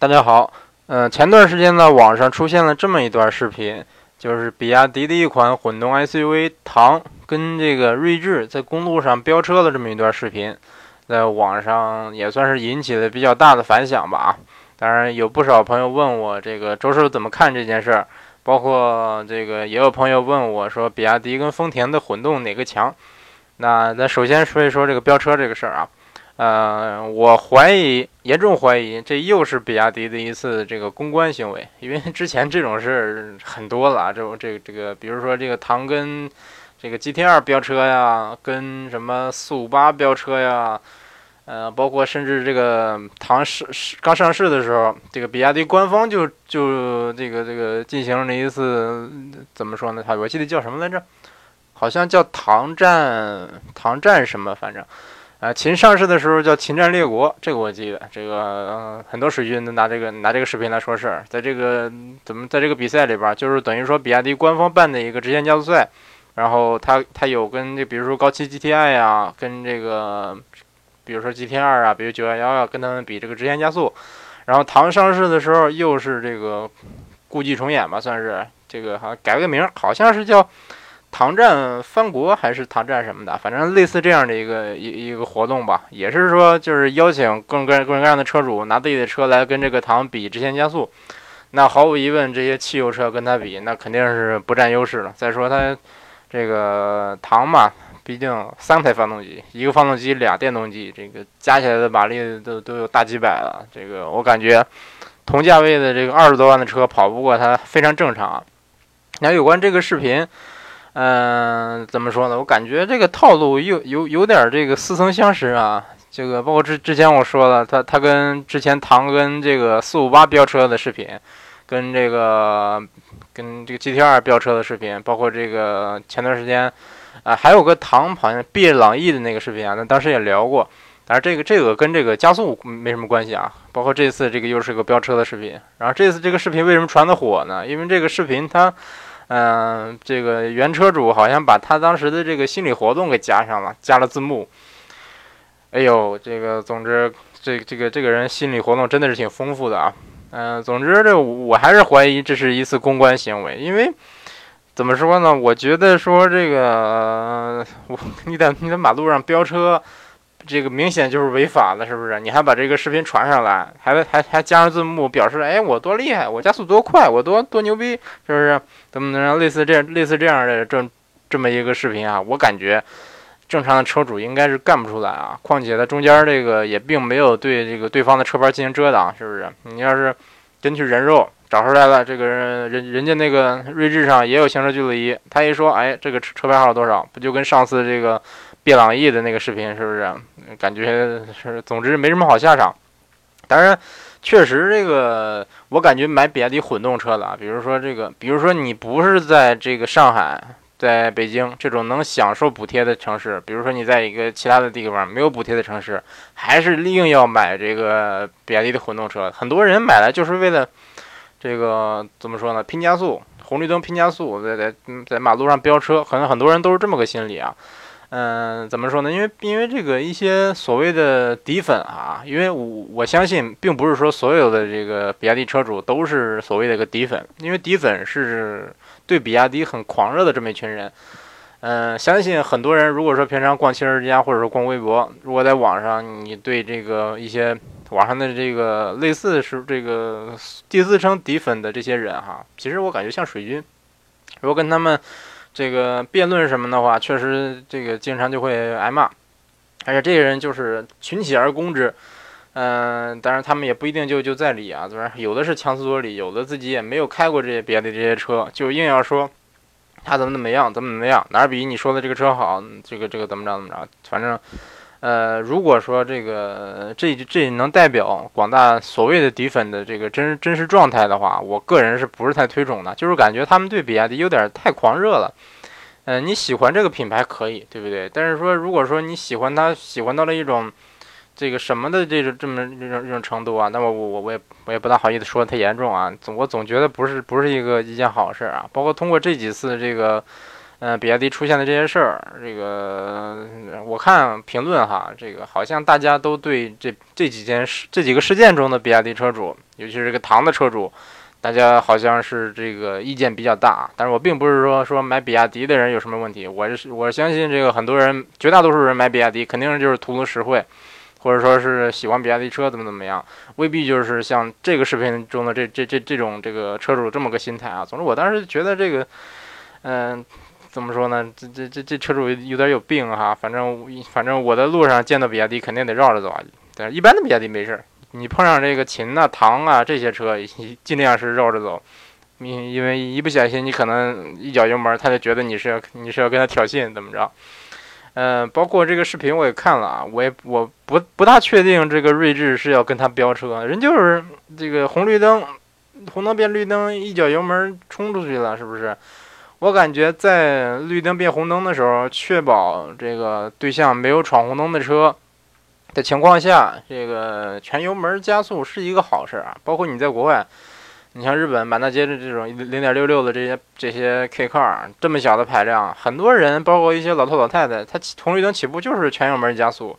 大家好，嗯，前段时间呢，网上出现了这么一段视频，就是比亚迪的一款混动 SUV 唐跟这个锐志在公路上飙车的这么一段视频，在网上也算是引起了比较大的反响吧。啊，当然有不少朋友问我这个周师傅怎么看这件事儿，包括这个也有朋友问我说，比亚迪跟丰田的混动哪个强？那咱首先说一说这个飙车这个事儿啊。呃，我怀疑，严重怀疑，这又是比亚迪的一次这个公关行为，因为之前这种事儿很多了，这种这个这个，比如说这个唐跟这个 GT 二飙车呀，跟什么四五八飙车呀，呃，包括甚至这个唐是刚上市的时候，这个比亚迪官方就就这个这个进行了一次怎么说呢？他我记得叫什么来着？好像叫唐战唐战什么，反正。啊，秦上市的时候叫秦战列国，这个我记得。这个很多水军都拿这个拿这个视频来说事儿，在这个怎么在这个比赛里边，就是等于说比亚迪官方办的一个直线加速赛，然后他他有跟这比如说高七 GTI 呀，跟这个比如说 GT 二啊，比如九幺幺啊，跟他们比这个直线加速。然后唐上市的时候又是这个故伎重演吧，算是这个好像改个名，好像是叫。唐战翻国还是唐战什么的，反正类似这样的一个一一个活动吧，也是说就是邀请各种各各种各样的车主拿自己的车来跟这个唐比直线加速。那毫无疑问，这些汽油车跟它比，那肯定是不占优势了。再说它这个唐嘛，毕竟三台发动机，一个发动机俩电动机，这个加起来的马力都都有大几百了。这个我感觉同价位的这个二十多万的车跑不过它，非常正常。那有关这个视频。嗯，怎么说呢？我感觉这个套路有有有点这个似曾相识啊。这个包括之之前我说了，他他跟之前唐跟这个四五八飙车的视频，跟这个跟这个 GT 二飙车的视频，包括这个前段时间啊，还有个唐好像毕朗逸的那个视频啊，那当时也聊过。但是这个这个跟这个加速没什么关系啊。包括这次这个又是个飙车的视频。然后这次这个视频为什么传的火呢？因为这个视频它。嗯，这个原车主好像把他当时的这个心理活动给加上了，加了字幕。哎呦，这个总之，这这个这个人心理活动真的是挺丰富的啊。嗯，总之这我还是怀疑这是一次公关行为，因为怎么说呢？我觉得说这个，我你在你在马路上飙车。这个明显就是违法了，是不是？你还把这个视频传上来，还还还加上字幕，表示哎我多厉害，我加速多快，我多多牛逼，是不是？怎么能类似这类似这样的这这么一个视频啊？我感觉正常的车主应该是干不出来啊。况且他中间这个也并没有对这个对方的车牌进行遮挡，是不是？你要是根据人肉找出来了，这个人人人家那个锐志上也有行车记录仪，他一说哎这个车车牌号多少，不就跟上次这个？毕朗逸的那个视频是不是感觉是？总之没什么好下场。当然，确实这个我感觉买比亚迪混动车的，比如说这个，比如说你不是在这个上海、在北京这种能享受补贴的城市，比如说你在一个其他的地方没有补贴的城市，还是硬要买这个比亚迪的混动车。很多人买来就是为了这个怎么说呢？拼加速，红绿灯拼加速，在在在马路上飙车，可能很多人都是这么个心理啊。嗯，怎么说呢？因为因为这个一些所谓的底粉啊，因为我我相信，并不是说所有的这个比亚迪车主都是所谓的一个底粉，因为底粉是对比亚迪很狂热的这么一群人。嗯，相信很多人如果说平常逛汽车之家或者说逛微博，如果在网上你对这个一些网上的这个类似是这个第四称底粉的这些人哈，其实我感觉像水军，如果跟他们。这个辩论什么的话，确实这个经常就会挨骂，而且这些人就是群起而攻之，嗯，当然他们也不一定就就在理啊，对吧？有的是强词夺理，有的自己也没有开过这些别的这些车，就硬要说他怎么怎么样，怎么怎么样，哪比你说的这个车好，这个这个怎么着怎么着，反正。呃，如果说这个这这能代表广大所谓的底粉的这个真真实状态的话，我个人是不是太推崇的？就是感觉他们对比亚迪有点太狂热了。嗯，你喜欢这个品牌可以，对不对？但是说，如果说你喜欢它，喜欢到了一种这个什么的这种这么这种这种程度啊，那么我我我也我也不大好意思说太严重啊。总我总觉得不是不是一个一件好事啊。包括通过这几次这个。嗯，比亚迪出现的这些事儿，这个我看评论哈，这个好像大家都对这这几件事、这几个事件中的比亚迪车主，尤其是这个唐的车主，大家好像是这个意见比较大。但是我并不是说说买比亚迪的人有什么问题，我是我相信这个很多人，绝大多数人买比亚迪肯定就是图个实惠，或者说是喜欢比亚迪车怎么怎么样，未必就是像这个视频中的这这这这种这个车主这么个心态啊。总之，我当时觉得这个，嗯。怎么说呢？这这这这车主有点有病哈。反正反正我在路上见到比亚迪，肯定得绕着走啊。但是一般的比亚迪没事儿，你碰上这个秦啊、唐啊这些车，尽量是绕着走。你因为一不小心，你可能一脚油门，他就觉得你是要你是要跟他挑衅，怎么着？嗯，包括这个视频我也看了啊，我也我不不大确定这个锐志是要跟他飙车，人就是这个红绿灯，红灯变绿灯，一脚油门冲出去了，是不是？我感觉在绿灯变红灯的时候，确保这个对象没有闯红灯的车的情况下，这个全油门加速是一个好事啊。包括你在国外，你像日本满大街的这种零点六六的这些这些 K car，这么小的排量，很多人包括一些老头老太太，他红绿灯起步就是全油门加速。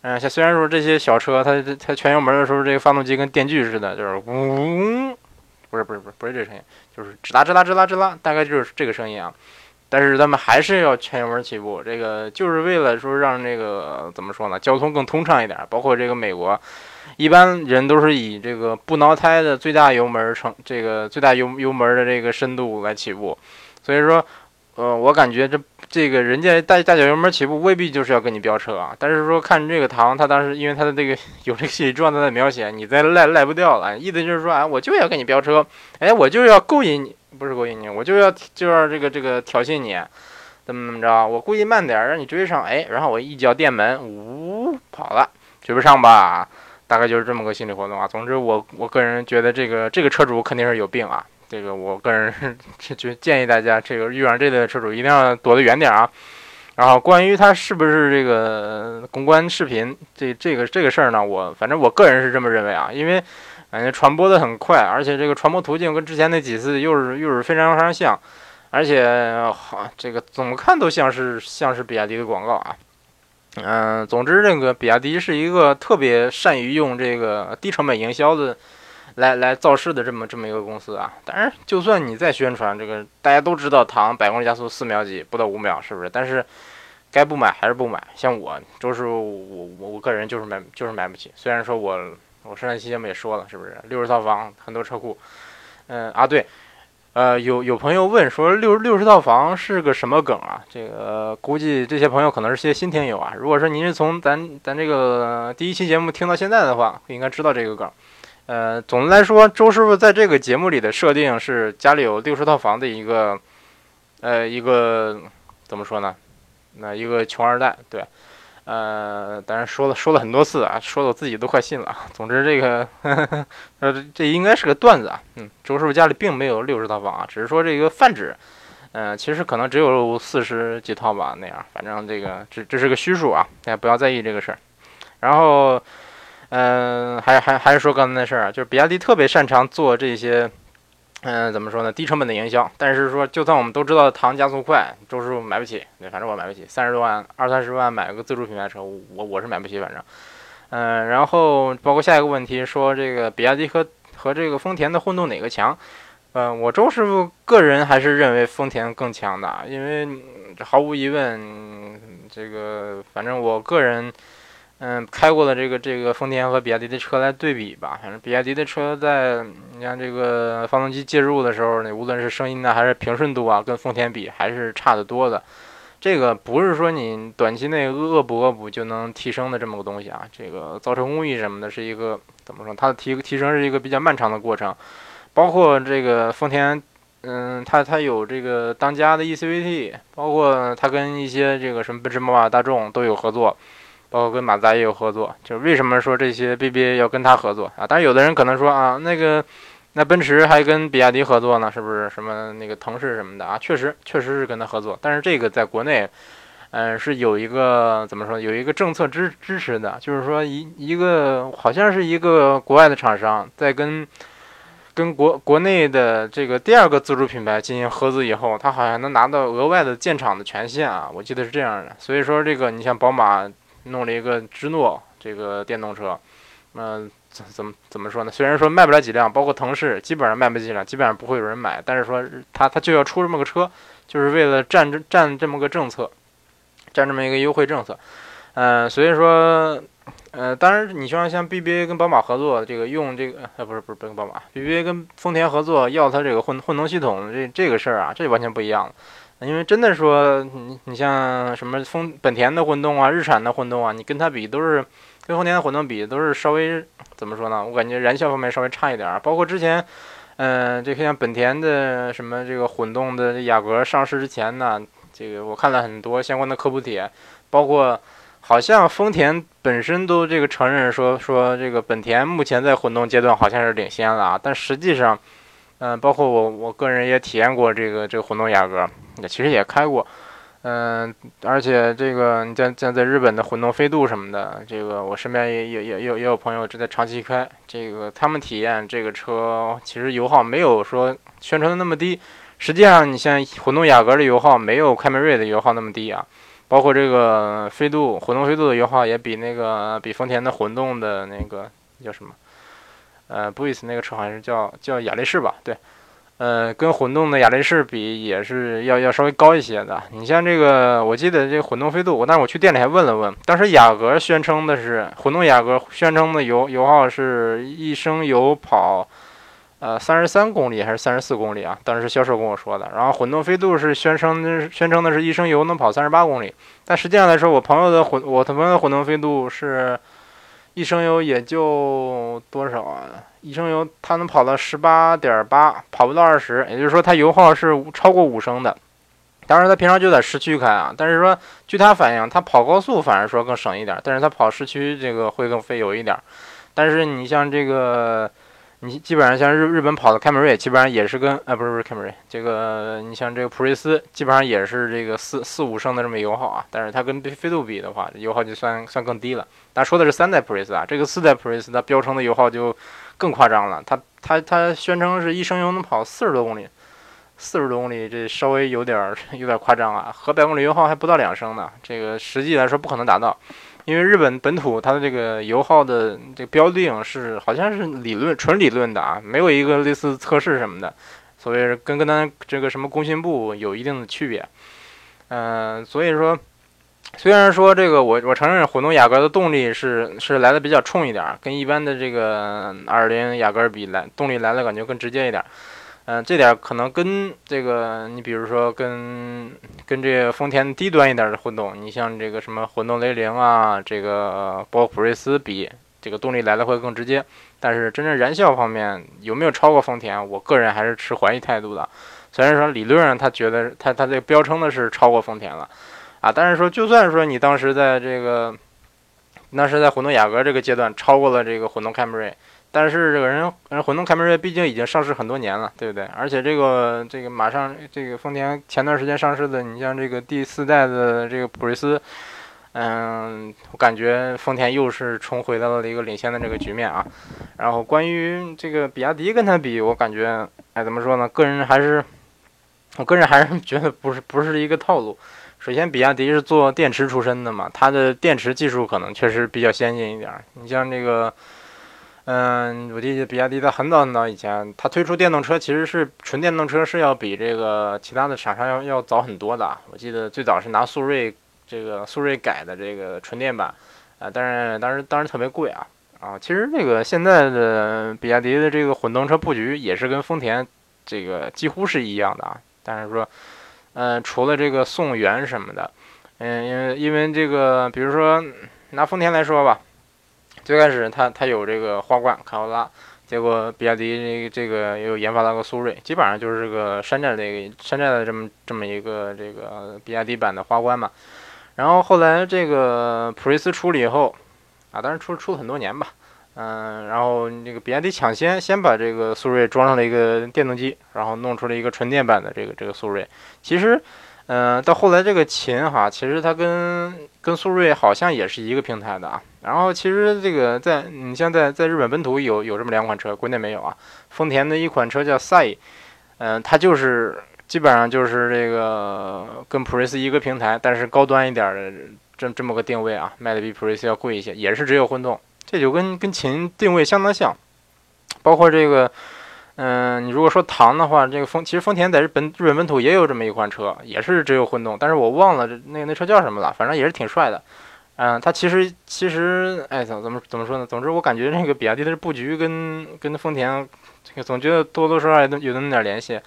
嗯，像虽然说这些小车，它它全油门的时候，这个发动机跟电锯似的，就是嗡。不是不是不是不是这声音，就是吱啦吱啦吱啦吱啦，大概就是这个声音啊。但是他们还是要全油门起步，这个就是为了说让这个怎么说呢，交通更通畅一点。包括这个美国，一般人都是以这个不挠胎的最大油门成这个最大油油门的这个深度来起步，所以说。呃，我感觉这这个人家大大脚油门起步未必就是要跟你飙车啊，但是说看这个唐，他当时因为他的这个有这个心理状态的描写，你再赖赖不掉了，意思就是说啊，我就要跟你飙车，哎，我就要勾引你，不是勾引你，我就要就要这个这个挑衅你，怎么怎么着，我故意慢点让你追上，哎，然后我一脚电门，呜跑了，追不上吧，大概就是这么个心理活动啊。总之，我我个人觉得这个这个车主肯定是有病啊。这个我个人 是就建议大家，这个遇上这类车主一定要躲得远点啊。然后关于他是不是这个公关视频，这这个这个事儿呢，我反正我个人是这么认为啊，因为感觉传播的很快，而且这个传播途径跟之前那几次又是又是非常非常像，而且好这个怎么看都像是像是比亚迪的广告啊。嗯，总之这个比亚迪是一个特别善于用这个低成本营销的。来来造势的这么这么一个公司啊，当然，就算你再宣传这个，大家都知道唐百公里加速四秒几，不到五秒，是不是？但是该不买还是不买。像我周师傅，我我我个人就是买就是买不起。虽然说我我上一期节目也说了，是不是？六十套房，很多车库。嗯啊对，呃有有朋友问说六六十套房是个什么梗啊？这个估计这些朋友可能是些新听友啊。如果说您是从咱咱这个第一期节目听到现在的话，应该知道这个梗。呃，总的来说，周师傅在这个节目里的设定是家里有六十套房的一个，呃，一个怎么说呢？那一个穷二代，对，呃，当然说了说了很多次啊，说的我自己都快信了。总之，这个 呃，这应该是个段子啊。嗯，周师傅家里并没有六十套房啊，只是说这个泛指，嗯，其实可能只有四十几套吧，那样，反正这个这这是个虚数啊，大家不要在意这个事儿。然后。嗯，还还还是说刚才那事儿啊，就是比亚迪特别擅长做这些，嗯，怎么说呢？低成本的营销。但是说，就算我们都知道唐加速快，周师傅买不起，对反正我买不起，三十多万、二三十万买个自主品牌车，我我是买不起，反正。嗯，然后包括下一个问题，说这个比亚迪和和这个丰田的混动哪个强？嗯，我周师傅个人还是认为丰田更强的，因为毫无疑问，这个反正我个人。嗯，开过的这个这个丰田和比亚迪的车来对比吧，反正比亚迪的车在你看这个发动机介入的时候，呢，无论是声音呢还是平顺度啊，跟丰田比还是差得多的。这个不是说你短期内恶补恶补就能提升的这么个东西啊。这个造车工艺什么的，是一个怎么说？它的提提升是一个比较漫长的过程。包括这个丰田，嗯，它它有这个当家的 eCVT，包括它跟一些这个什么奔驰、宝马、大众都有合作。包括跟马自达也有合作，就是为什么说这些 BBA 要跟他合作啊？但是有的人可能说啊，那个那奔驰还跟比亚迪合作呢，是不是什么那个腾势什么的啊？确实确实是跟他合作，但是这个在国内，嗯，是有一个怎么说，有一个政策支支持的，就是说一一个好像是一个国外的厂商在跟跟国国内的这个第二个自主品牌进行合资以后，他好像能拿到额外的建厂的权限啊，我记得是这样的。所以说这个你像宝马弄了一个芝诺这个电动车，嗯，怎怎么怎么说呢？虽然说卖不了几辆，包括腾势基本上卖不几辆，基本上不会有人买，但是说它它就要出这么个车，就是为了占这占这么个政策，占这么一个优惠政策，嗯，所以说。呃，当然，你像像 BBA 跟宝马合作，这个用这个，呃，不是不是不跟宝马，BBA 跟丰田合作要它这个混混动系统，这这个事儿啊，这完全不一样了因为真的说，你你像什么丰本田的混动啊，日产的混动啊，你跟它比都是跟丰田的混动比都是稍微怎么说呢？我感觉燃效方面稍微差一点儿。包括之前，嗯，这像本田的什么这个混动的雅阁上市之前呢，这个我看了很多相关的科普帖，包括。好像丰田本身都这个承认说说这个本田目前在混动阶段好像是领先了啊，但实际上，嗯，包括我我个人也体验过这个这个混动雅阁，也其实也开过，嗯，而且这个你像像在日本的混动飞度什么的，这个我身边也也也也也有朋友正在长期开，这个他们体验这个车其实油耗没有说宣传的那么低，实际上你像混动雅阁的油耗没有凯美瑞的油耗那么低啊。包括这个飞度混动飞度的油耗也比那个比丰田的混动的那个叫什么？呃，布伊斯那个车好像是叫叫雅力士吧？对，呃，跟混动的雅力士比也是要要稍微高一些的。你像这个，我记得这个混动飞度，我但是我去店里还问了问，当时雅阁宣称的是混动雅阁宣称的油油耗是一升油跑。呃，三十三公里还是三十四公里啊？当时销售跟我说的。然后混动飞度是宣称宣称的是一升油能跑三十八公里，但实际上来说，我朋友的混我朋友的混动飞度是一升油也就多少啊？一升油它能跑到十八点八，跑不到二十，也就是说它油耗是超过五升的。当然，它平常就在市区开啊，但是说据它反映，它跑高速反而说更省一点，但是它跑市区这个会更费油一点。但是你像这个。你基本上像日日本跑的凯美瑞，基本上也是跟啊不是不是凯美瑞，这个你像这个普锐斯，基本上也是这个四四五升的这么油耗啊。但是它跟飞度比的话，油耗就算算更低了。但说的是三代普锐斯啊，这个四代普锐斯它标称的油耗就更夸张了。它它它宣称是一升油能跑四十多公里，四十多公里这稍微有点 有点夸张啊，和百公里油耗还不到两升呢，这个实际来说不可能达到。因为日本本土它的这个油耗的这个标定是好像是理论纯理论的啊，没有一个类似测试什么的，所以跟跟咱这个什么工信部有一定的区别。嗯，所以说虽然说这个我我承认混动雅阁的动力是是来的比较冲一点，跟一般的这个二零雅阁比来动力来的感觉更直接一点。嗯，这点可能跟这个，你比如说跟跟这个丰田低端一点的混动，你像这个什么混动雷凌啊，这个包括普锐斯比，这个动力来的会更直接。但是真正燃效方面有没有超过丰田，我个人还是持怀疑态度的。虽然说理论上他觉得他他这个标称的是超过丰田了，啊，但是说就算说你当时在这个，那是在混动雅阁这个阶段超过了这个混动凯美瑞。但是这个人，人混动凯美瑞毕竟已经上市很多年了，对不对？而且这个这个马上这个丰田前段时间上市的，你像这个第四代的这个普锐斯，嗯，我感觉丰田又是重回到了一个领先的这个局面啊。然后关于这个比亚迪跟它比，我感觉，哎，怎么说呢？个人还是，我个人还是觉得不是不是一个套路。首先，比亚迪是做电池出身的嘛，它的电池技术可能确实比较先进一点。你像这个。嗯，我记得比亚迪在很早很早以前，它推出电动车其实是纯电动车是要比这个其他的厂商要要早很多的。我记得最早是拿速锐这个速锐改的这个纯电版，啊，但是当时当时特别贵啊啊。其实这个现在的比亚迪的这个混动车布局也是跟丰田这个几乎是一样的啊。但是说，嗯，除了这个宋元什么的，嗯，因为因为这个，比如说拿丰田来说吧。最开始它它有这个花冠卡罗拉，结果比亚迪这个这个又研发了个速锐，基本上就是这个山寨的山寨的这么这么一个这个比亚迪版的花冠嘛。然后后来这个普锐斯出了以后，啊，当然出出了很多年吧，嗯，然后这个比亚迪抢先先把这个速锐装上了一个电动机，然后弄出了一个纯电版的这个这个速锐。其实。嗯，到后来这个秦哈，其实它跟跟速锐好像也是一个平台的啊。然后其实这个在你像在在日本本土有有这么两款车，国内没有啊。丰田的一款车叫赛，嗯，它就是基本上就是这个跟普锐斯一个平台，但是高端一点的这这么个定位啊，卖的比普锐斯要贵一些，也是只有混动，这就跟跟秦定位相当像，包括这个。嗯，你如果说唐的话，这个丰其实丰田在日本日本本土也有这么一款车，也是只有混动，但是我忘了那那车叫什么了，反正也是挺帅的。嗯，它其实其实哎怎怎么怎么说呢？总之我感觉那个比亚迪的布局跟跟丰田这个总觉得多多少少有有那么点联系，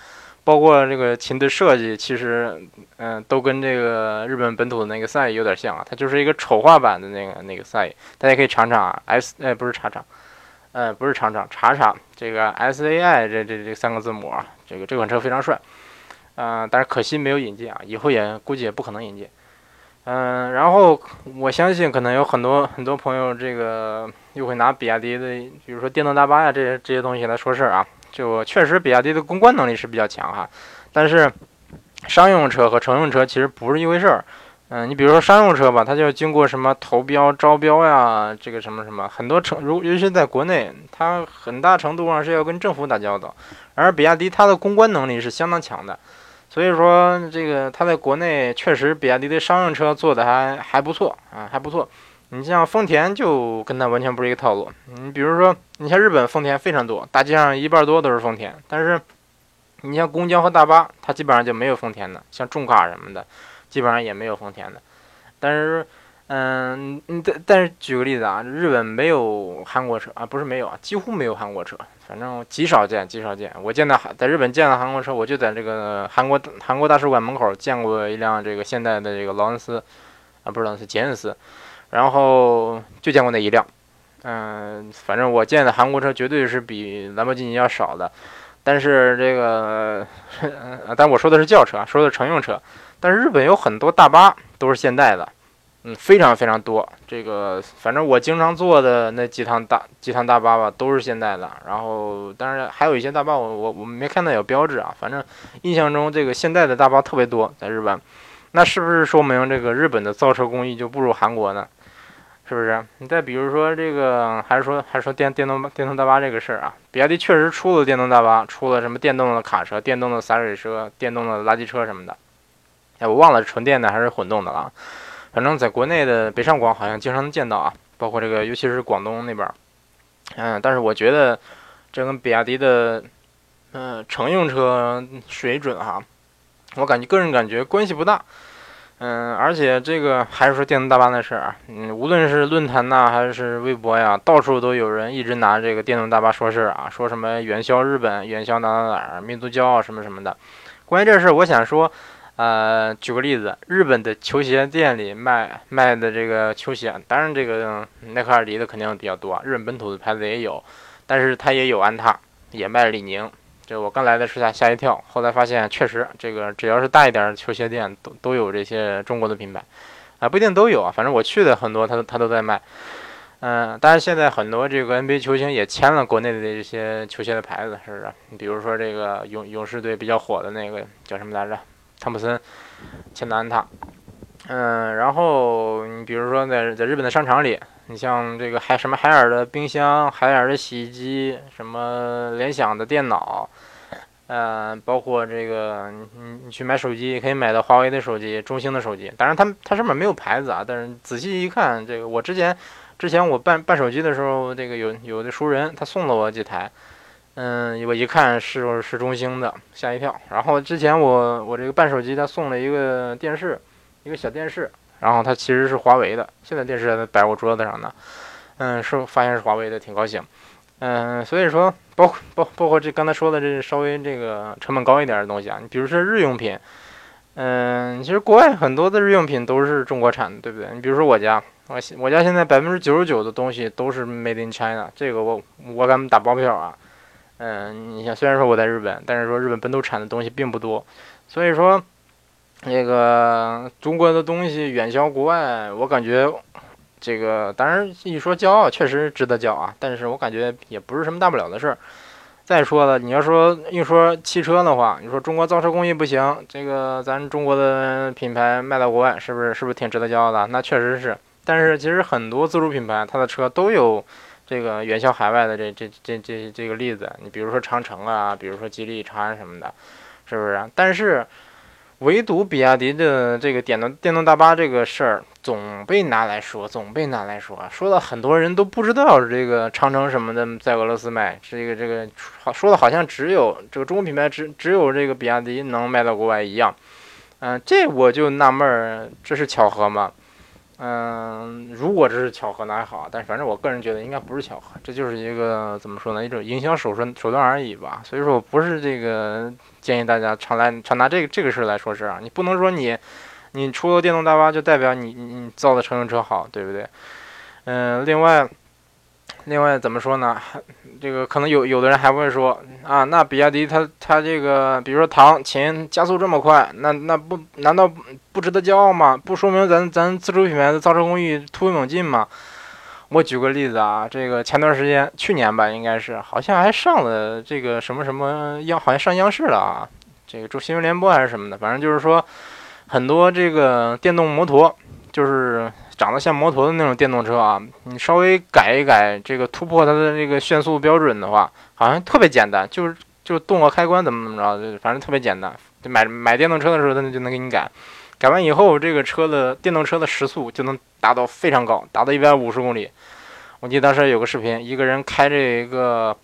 包括这个秦的设计，其实嗯都跟这个日本本土的那个赛有点像啊，它就是一个丑化版的那个那个赛，大家可以尝尝啊，S 哎不是查查。呃，不是厂长，查查这个 S A I 这这这三个字母啊，这个这款车非常帅，嗯，但是可惜没有引进啊，以后也估计也不可能引进，嗯，然后我相信可能有很多很多朋友这个又会拿比亚迪的，比如说电动大巴呀这些这些东西来说事儿啊，就确实比亚迪的公关能力是比较强哈，但是商用车和乘用车其实不是一回事儿。嗯，你比如说商用车吧，它就要经过什么投标、招标呀，这个什么什么，很多程，如尤其是在国内，它很大程度上是要跟政府打交道。而比亚迪它的公关能力是相当强的，所以说这个它在国内确实比亚迪的商用车做的还还不错啊，还不错。你像丰田就跟它完全不是一个套路。你比如说，你像日本丰田非常多，大街上一半多都是丰田，但是你像公交和大巴，它基本上就没有丰田的，像重卡什么的。基本上也没有丰田的，但是，嗯，但但是举个例子啊，日本没有韩国车啊，不是没有啊，几乎没有韩国车，反正极少见，极少见。我见到在日本见到韩国车，我就在这个韩国韩国大使馆门口见过一辆这个现代的这个劳恩斯，啊，不是劳恩斯，捷恩斯，然后就见过那一辆，嗯，反正我见的韩国车绝对是比兰博基尼要少的，但是这个，但我说的是轿车，说的是乘用车。但是日本有很多大巴都是现代的，嗯，非常非常多。这个反正我经常坐的那几趟大几趟大巴吧，都是现代的。然后，当然还有一些大巴，我我我没看到有标志啊。反正印象中这个现代的大巴特别多在日本。那是不是说明这个日本的造车工艺就不如韩国呢？是不是？你再比如说这个，还是说还是说电电动电动大巴这个事儿啊？比亚迪确实出了电动大巴，出了什么电动的卡车、电动的洒水车、电动的垃圾车什么的。哎，我忘了是纯电的还是混动的了，反正在国内的北上广好像经常能见到啊，包括这个，尤其是广东那边，嗯，但是我觉得这跟比亚迪的，嗯，乘用车水准哈，我感觉个人感觉关系不大，嗯，而且这个还是说电动大巴的事儿啊，嗯，无论是论坛呐还是微博呀，到处都有人一直拿这个电动大巴说事儿啊，说什么元宵日本、元宵哪哪哪儿、民族骄傲什么什么的。关于这事儿，我想说。呃，举个例子，日本的球鞋店里卖卖的这个球鞋，当然这个耐克、阿迪的肯定比较多，日本本土的牌子也有，但是它也有安踏，也卖李宁。这我刚来的时候吓一跳，后来发现确实这个只要是大一点的球鞋店都都有这些中国的品牌，啊不一定都有啊，反正我去的很多，他他都在卖。嗯，但是现在很多这个 NBA 球星也签了国内的这些球鞋的牌子，是不是？你比如说这个勇勇士队比较火的那个叫什么来着？汤普森签的安踏，嗯，然后你比如说在在日本的商场里，你像这个海什么海尔的冰箱、海尔的洗衣机、什么联想的电脑，嗯，包括这个你你去买手机，可以买到华为的手机、中兴的手机。当然，它它上面没有牌子啊，但是仔细一看，这个我之前之前我办办手机的时候，这个有有的熟人他送了我几台。嗯，我一看是是中兴的，吓一跳。然后之前我我这个办手机，他送了一个电视，一个小电视，然后它其实是华为的。现在电视摆我桌子上呢，嗯，是发现是华为的，挺高兴。嗯，所以说包包包括这刚才说的这稍微这个成本高一点的东西啊，你比如说日用品，嗯，其实国外很多的日用品都是中国产的，对不对？你比如说我家，我我家现在百分之九十九的东西都是 Made in China，这个我我敢打包票啊。嗯，你像虽然说我在日本，但是说日本本土产的东西并不多，所以说那个中国的东西远销国外，我感觉这个当然一说骄傲，确实值得骄傲，但是我感觉也不是什么大不了的事儿。再说了，你要说一说汽车的话，你说中国造车工艺不行，这个咱中国的品牌卖到国外，是不是是不是挺值得骄傲的？那确实是。但是其实很多自主品牌，它的车都有这个远销海外的这这这这这个例子。你比如说长城啊，比如说吉利、长安什么的，是不是？但是。唯独比亚迪的这个电动电动大巴这个事儿，总被拿来说，总被拿来说，说的很多人都不知道这个长城什么的在俄罗斯卖，这个这个好说的好像只有这个中国品牌只只有这个比亚迪能卖到国外一样，嗯，这我就纳闷儿，这是巧合吗？嗯，如果这是巧合那还好，但是反正我个人觉得应该不是巧合，这就是一个怎么说呢，一种营销手段手段而已吧。所以说我不是这个建议大家常来常拿这个这个事来说事啊，你不能说你你出了电动大巴就代表你你造的乘用车好，对不对？嗯，另外。另外怎么说呢？这个可能有有的人还会说啊，那比亚迪它它这个，比如说唐秦加速这么快，那那不难道不值得骄傲吗？不说明咱咱自主品牌的造车工艺突飞猛进吗？我举个例子啊，这个前段时间去年吧，应该是好像还上了这个什么什么央，好像上央视了啊，这个做新闻联播还是什么的，反正就是说很多这个电动摩托就是。长得像摩托的那种电动车啊，你稍微改一改，这个突破它的这个限速标准的话，好像特别简单，就是就动个开关怎么怎么着，反正特别简单。就买买电动车的时候，它就能给你改，改完以后，这个车的电动车的时速就能达到非常高，达到一百五十公里。我记得当时有个视频，一个人开着一个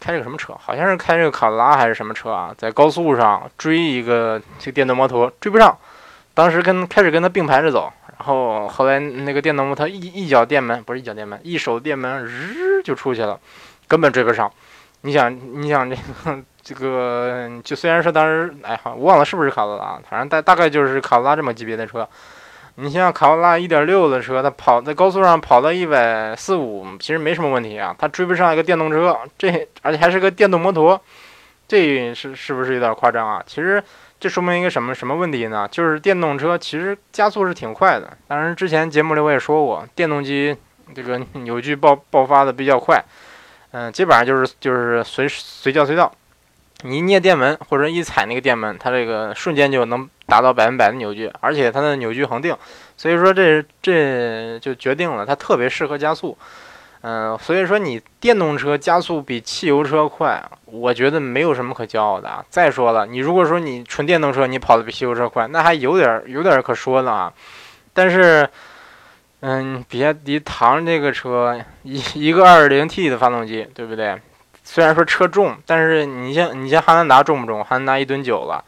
开着个什么车，好像是开这个卡罗拉还是什么车啊，在高速上追一个这个电动摩托，追不上，当时跟开始跟他并排着走。然后后来那个电动摩托一一脚电门，不是一脚电门，一手电门日就出去了，根本追不上。你想，你想这个 这个，就虽然说当时哎好，我忘了是不是卡罗拉，反正大大概就是卡罗拉这么级别的车。你像卡罗拉一点六的车，它跑在高速上跑到一百四五，其实没什么问题啊。它追不上一个电动车，这而且还是个电动摩托，这是是不是有点夸张啊？其实。这说明一个什么什么问题呢？就是电动车其实加速是挺快的。当然，之前节目里我也说过，电动机这个 扭矩爆爆发的比较快，嗯，基本上就是就是随随叫随到。你一捏电门或者一踩那个电门，它这个瞬间就能达到百分百的扭矩，而且它的扭矩恒定。所以说这这就决定了它特别适合加速。嗯，所以说你电动车加速比汽油车快，我觉得没有什么可骄傲的。再说了，你如果说你纯电动车你跑的比汽油车快，那还有点有点可说的啊。但是，嗯，比亚迪唐这个车一一个 2.0T 的发动机，对不对？虽然说车重，但是你像你像汉兰达重不重？汉兰达一吨九了，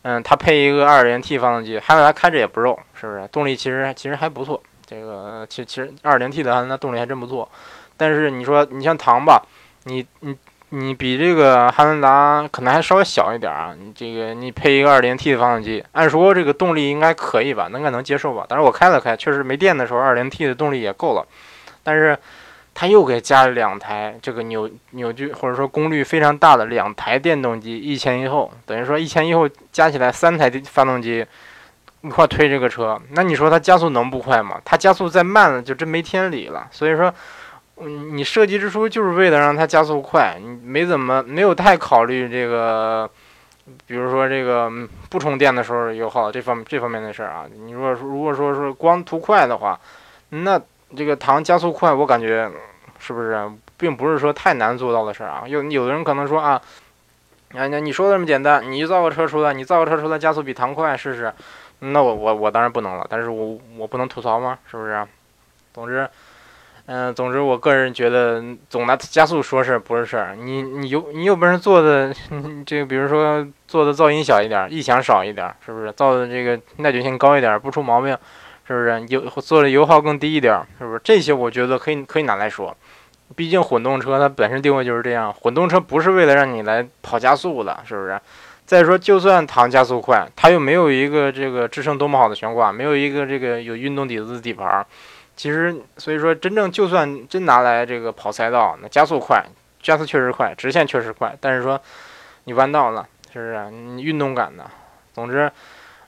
嗯，它配一个 2.0T 发动机，汉兰达开着也不肉，是不是？动力其实其实还不错。这个其其实二零 T 的那动力还真不错，但是你说你像唐吧，你你你比这个汉兰达可能还稍微小一点啊。你这个你配一个二零 T 的发动机，按说这个动力应该可以吧，应该能接受吧。但是我开了开，确实没电的时候二零 T 的动力也够了，但是它又给加了两台这个扭扭矩或者说功率非常大的两台电动机，一前一后，等于说一前一后加起来三台发动机。一块推这个车，那你说它加速能不快吗？它加速再慢了就真没天理了。所以说，嗯，你设计之初就是为了让它加速快，你没怎么没有太考虑这个，比如说这个不充电的时候油耗这方这方面的事儿啊。你如果说如果说是光图快的话，那这个唐加速快，我感觉是不是并不是说太难做到的事儿啊？有有的人可能说啊，啊那你说的这么简单，你造个车出来，你造个车出来加速比唐快试试。那我我我当然不能了，但是我我不能吐槽吗？是不是？总之，嗯，总之，我个人觉得总拿加速说事不是事儿。你你有你有本事做的这个，比如说做的噪音小一点，异响少一点，是不是？造的这个耐久性高一点，不出毛病，是不是？油做的油耗更低一点，是不是？这些我觉得可以可以拿来说。毕竟混动车它本身定位就是这样，混动车不是为了让你来跑加速的，是不是？再说，就算唐加速快，它又没有一个这个支撑多么好的悬挂，没有一个这个有运动底子的底盘。其实，所以说，真正就算真拿来这个跑赛道，那加速快，加速确实快，直线确实快。但是说，你弯道呢，是不是？你运动感呢？总之，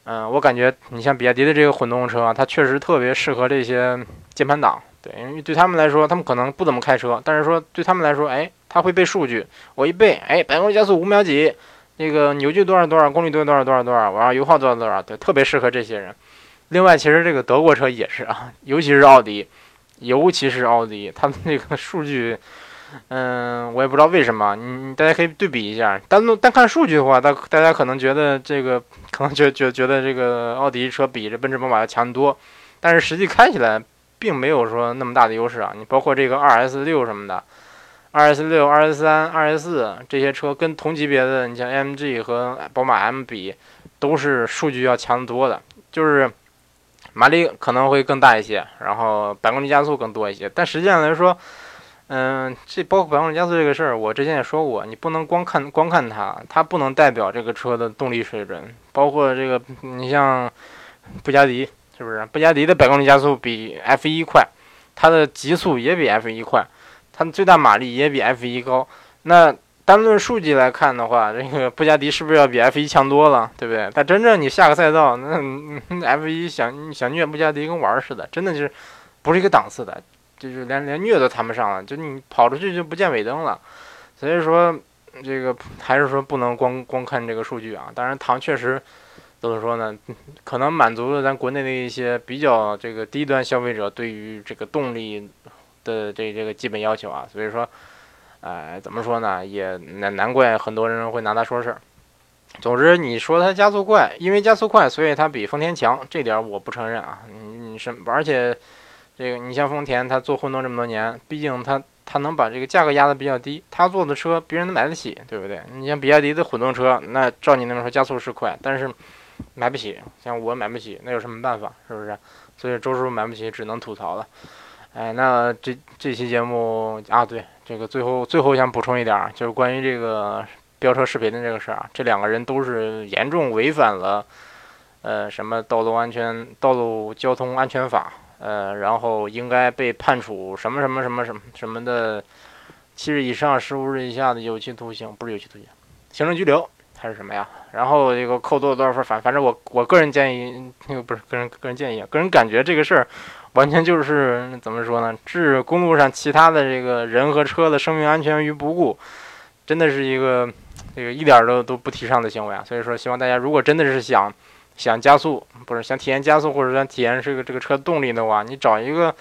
嗯，我感觉你像比亚迪的这个混动车，它确实特别适合这些键盘党。对，因为对他们来说，他们可能不怎么开车，但是说对他们来说，哎，他会背数据，我一背，哎，百公里加速五秒几，那个扭矩多少多少，公里多少多少多少多少，完了油耗多少多少，对，特别适合这些人。另外，其实这个德国车也是啊，尤其是奥迪，尤其是奥迪，它的那个数据。嗯，我也不知道为什么，你大家可以对比一下。单单看数据的话，大大家可能觉得这个，可能觉觉觉得这个奥迪车比这奔驰宝马要强多，但是实际开起来并没有说那么大的优势啊。你包括这个 2S 六什么的，2S 六、2S 三、2S 四这些车跟同级别的，你像 AMG 和宝马 M 比，都是数据要强得多的，就是马力可能会更大一些，然后百公里加速更多一些，但实际上来说。嗯，这包括百公里加速这个事儿，我之前也说过，你不能光看光看它，它不能代表这个车的动力水准。包括这个，你像布加迪，是不是？布加迪的百公里加速比 F1 快，它的极速也比 F1 快，它的最大马力也比 F1 高。那单论数据来看的话，这个布加迪是不是要比 F1 强多了？对不对？但真正你下个赛道，那 F1 想想虐布加迪跟玩儿似的，真的就是不是一个档次的。就是连连虐都谈不上了，就你跑出去就不见尾灯了，所以说这个还是说不能光光看这个数据啊。当然，唐确实怎么说呢？可能满足了咱国内的一些比较这个低端消费者对于这个动力的这这个基本要求啊。所以说，哎，怎么说呢？也难难怪很多人会拿它说事儿。总之，你说它加速快，因为加速快，所以它比丰田强，这点我不承认啊。你你什而且。这个你像丰田，它做混动这么多年，毕竟它它能把这个价格压得比较低，它做的车别人能买得起，对不对？你像比亚迪的混动车，那照你那么说加速是快，但是买不起，像我买不起，那有什么办法？是不是？所以周师傅买不起，只能吐槽了。哎，那这这期节目啊，对，这个最后最后想补充一点，就是关于这个飙车视频的这个事儿啊，这两个人都是严重违反了呃什么道路安全道路交通安全法。呃，然后应该被判处什么什么什么什么什么的七日以上十五日以下的有期徒刑，不是有期徒刑，行政拘留还是什么呀？然后这个扣多少多少分，反反正我我个人建议，那个不是个人个人建议，个人感觉这个事儿完全就是怎么说呢？置公路上其他的这个人和车的生命安全于不顾，真的是一个这个一点都都不提倡的行为啊！所以说，希望大家如果真的是想。想加速不是想体验加速，或者想体验这个这个车动力的话，你找一个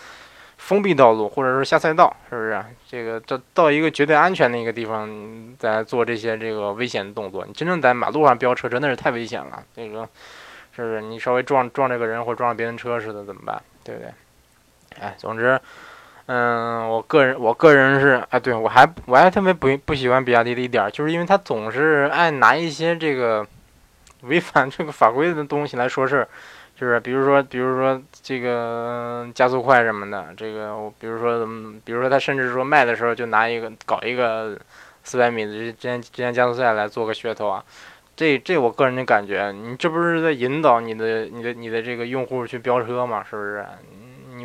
封闭道路，或者说下赛道，是不是？这个到到一个绝对安全的一个地方，再做这些这个危险的动作。你真正在马路上飙车，真的是太危险了。这个是不是？你稍微撞撞这个人，或者撞别人车似的，怎么办？对不对？哎，总之，嗯，我个人我个人是哎，对我还我还特别不不喜欢比亚迪的一点，就是因为他总是爱拿一些这个。违反这个法规的东西来说事儿，就是比如说，比如说这个加速快什么的，这个，比如说，比如说他甚至说卖的时候就拿一个搞一个四百米的之间之间加速赛来做个噱头啊，这这我个人的感觉，你这不是在引导你的你的你的这个用户去飙车吗？是不是？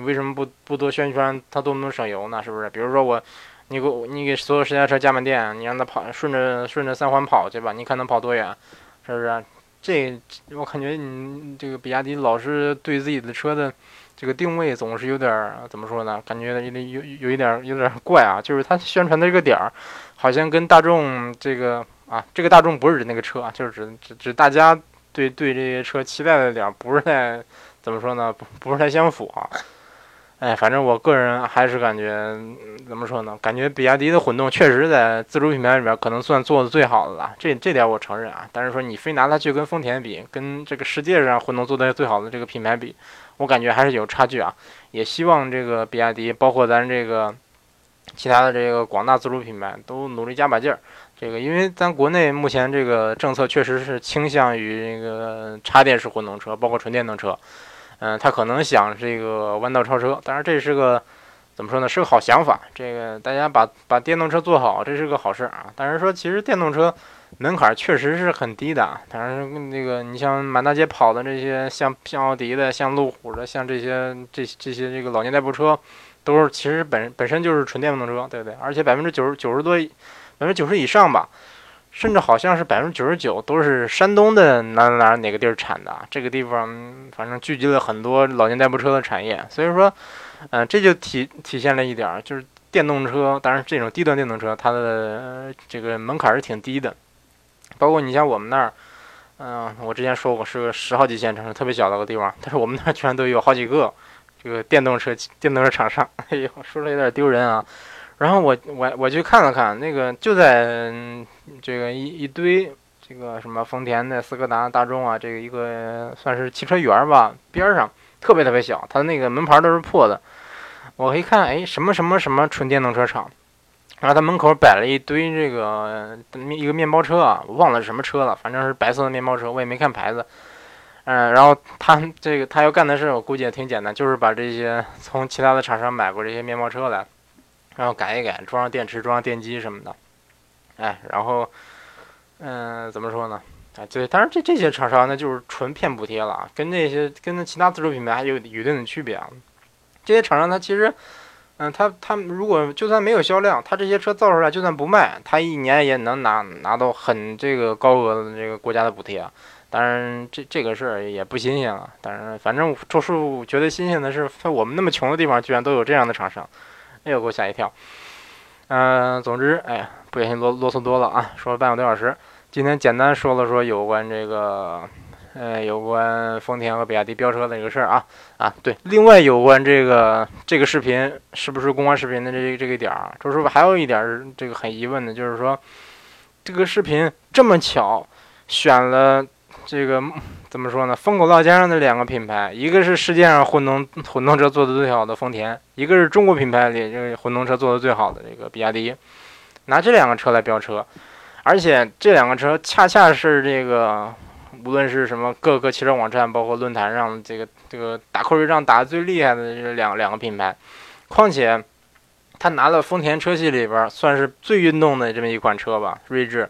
你为什么不不多宣传它多么省油呢？是不是？比如说我，你给我你给所有私家车加满电，你让它跑顺着顺着三环跑去吧，你看能跑多远？是不是？这我感觉你这个比亚迪老是对自己的车的这个定位总是有点怎么说呢？感觉有点有有一点有点怪啊！就是它宣传的这个点儿，好像跟大众这个啊，这个大众不是指那个车啊，就是指指指大家对对这些车期待的点儿，不是太怎么说呢？不不是太相符啊。哎，反正我个人还是感觉，怎么说呢？感觉比亚迪的混动确实在自主品牌里面可能算做的最好的了，这这点我承认啊。但是说你非拿它去跟丰田比，跟这个世界上混动做的最好的这个品牌比，我感觉还是有差距啊。也希望这个比亚迪，包括咱这个其他的这个广大自主品牌都努力加把劲儿。这个因为咱国内目前这个政策确实是倾向于这个插电式混动车，包括纯电动车。嗯，他可能想这个弯道超车，当然这是个怎么说呢？是个好想法。这个大家把把电动车做好，这是个好事啊。但是说，其实电动车门槛确实是很低的。当然，那个你像满大街跑的这些，像像奥迪的、像路虎的、像这些这这些这个老年代步车，都是其实本本身就是纯电动车，对不对？而且百分之九十九十多，百分之九十以上吧。甚至好像是百分之九十九都是山东的哪哪哪个地儿产的，这个地方反正聚集了很多老年代步车的产业，所以说，嗯，这就体体现了一点儿，就是电动车，当然这种低端电动车，它的这个门槛是挺低的。包括你像我们那儿，嗯，我之前说过是个十号级县城市，特别小的个地方，但是我们那儿居然都有好几个这个电动车电动车厂商。哎呦，说的有点丢人啊。然后我我我去看了看，那个就在这个一一堆这个什么丰田的、斯柯达、大众啊，这个一个算是汽车园吧边上，特别特别小，它那个门牌都是破的。我一看，哎，什么什么什么纯电动车厂，然后他门口摆了一堆这个一个面包车啊，我忘了是什么车了，反正是白色的面包车，我也没看牌子。嗯，然后他这个他要干的事，我估计也挺简单，就是把这些从其他的厂商买过这些面包车来，然后改一改，装上电池，装上电机什么的。哎，然后，嗯，怎么说呢？啊，对，当然这这些厂商那就是纯骗补贴了，跟那些跟其他自主品牌还有有一定的区别啊。这些厂商他其实，嗯，他他如果就算没有销量，他这些车造出来就算不卖，他一年也能拿拿到很这个高额的这个国家的补贴。当然，这这个事儿也不新鲜了。当然，反正周叔觉得新鲜的是，在我们那么穷的地方，居然都有这样的厂商，哎呦，给我吓一跳。嗯，总之，哎呀，不小心啰啰嗦多了啊，说了半个多小时。今天简单说了说有关这个。呃，有关丰田和比亚迪飙车的这个事儿啊啊，对，另外有关这个这个视频是不是公关视频的这这个点儿，周师傅还有一点这个很疑问的，就是说这个视频这么巧选了这个怎么说呢？风口浪尖上的两个品牌，一个是世界上混动混动车做的最好的丰田，一个是中国品牌里这个混动车做的最好的这个比亚迪，拿这两个车来飙车，而且这两个车恰恰是这个。无论是什么各个汽车网站，包括论坛上，这个这个打口水仗打的最厉害的这两两个品牌，况且他拿了丰田车系里边算是最运动的这么一款车吧，锐志，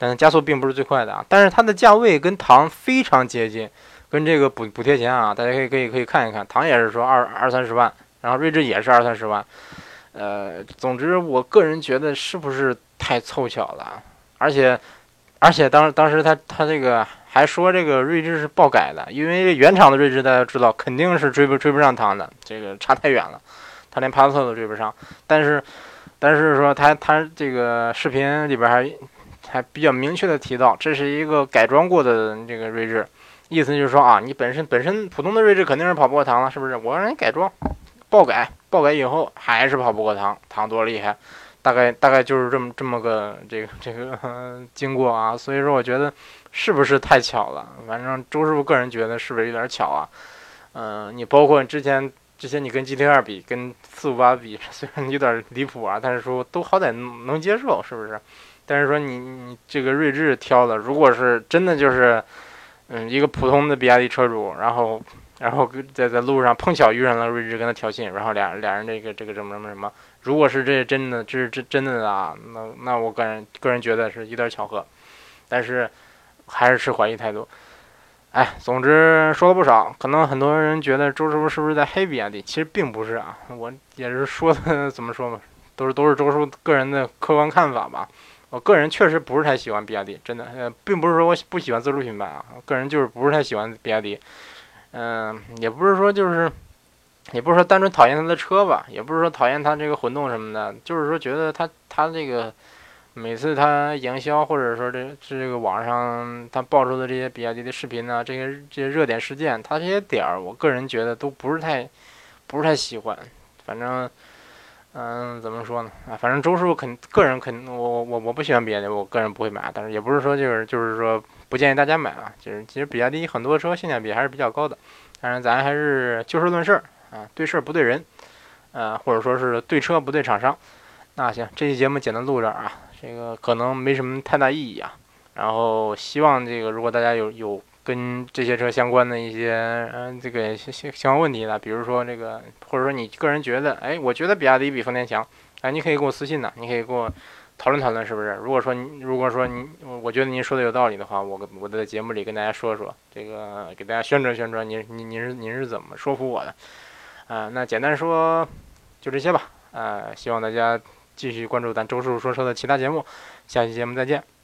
但是加速并不是最快的啊，但是它的价位跟唐非常接近，跟这个补补贴钱啊，大家可以可以可以看一看，唐也是说二二三十万，然后锐志也是二三十万，呃，总之我个人觉得是不是太凑巧了，而且而且当当时他他这个。还说这个锐志是爆改的，因为原厂的锐志大家知道肯定是追不追不上唐的，这个差太远了，他连帕萨特都追不上。但是，但是说他他这个视频里边还还比较明确的提到，这是一个改装过的这个锐志，意思就是说啊，你本身本身普通的锐志肯定是跑不过唐了，是不是？我让你改装，爆改，爆改以后还是跑不过唐，唐多厉害，大概大概就是这么这么个这个 这个经过啊。所以说，我觉得。是不是太巧了？反正周师傅个人觉得是不是有点巧啊？嗯，你包括之前之前你跟 GT 二比，跟四五八比，虽然有点离谱啊，但是说都好歹能接受，是不是？但是说你你这个锐志挑的，如果是真的就是嗯一个普通的比亚迪车主，然后然后在在路上碰巧遇上了锐志跟他挑衅，然后俩俩人这个这个什么什么什么，如果是这真的这是真真的啊，那那我个人个人觉得是有点巧合，但是。还是持怀疑态度，哎，总之说了不少，可能很多人觉得周师傅是不是在黑比亚迪？其实并不是啊，我也是说的怎么说嘛，都是都是周师傅个人的客观看法吧。我个人确实不是太喜欢比亚迪，真的，呃，并不是说我不喜欢自主品牌啊，我个人就是不是太喜欢比亚迪。嗯，也不是说就是，也不是说单纯讨厌他的车吧，也不是说讨厌他这个混动什么的，就是说觉得他他这个。每次他营销，或者说这这个网上他爆出的这些比亚迪的视频呢，这些这些热点事件，他这些点儿，我个人觉得都不是太，不是太喜欢。反正，嗯，怎么说呢？啊，反正周师傅肯个人肯，我我我不喜欢比亚迪，我个人不会买。但是也不是说就是就是说不建议大家买啊。就是其实比亚迪很多车性价比还是比较高的。但是咱还是就事论事儿啊，对事儿不对人，呃，或者说是对车不对厂商。那行，这期节目简单录这儿啊。这个可能没什么太大意义啊，然后希望这个如果大家有有跟这些车相关的一些嗯这个相相相关问题的，比如说这个或者说你个人觉得，哎，我觉得比亚迪比丰田强，哎，你可以给我私信呢，你可以给我讨论讨论，是不是？如果说你如果说你我觉得您说的有道理的话，我我在节目里跟大家说说，这个给大家宣传宣传，您您您是您是怎么说服我的？啊，那简单说就这些吧，啊，希望大家。继续关注咱周师傅说车的其他节目，下期节目再见。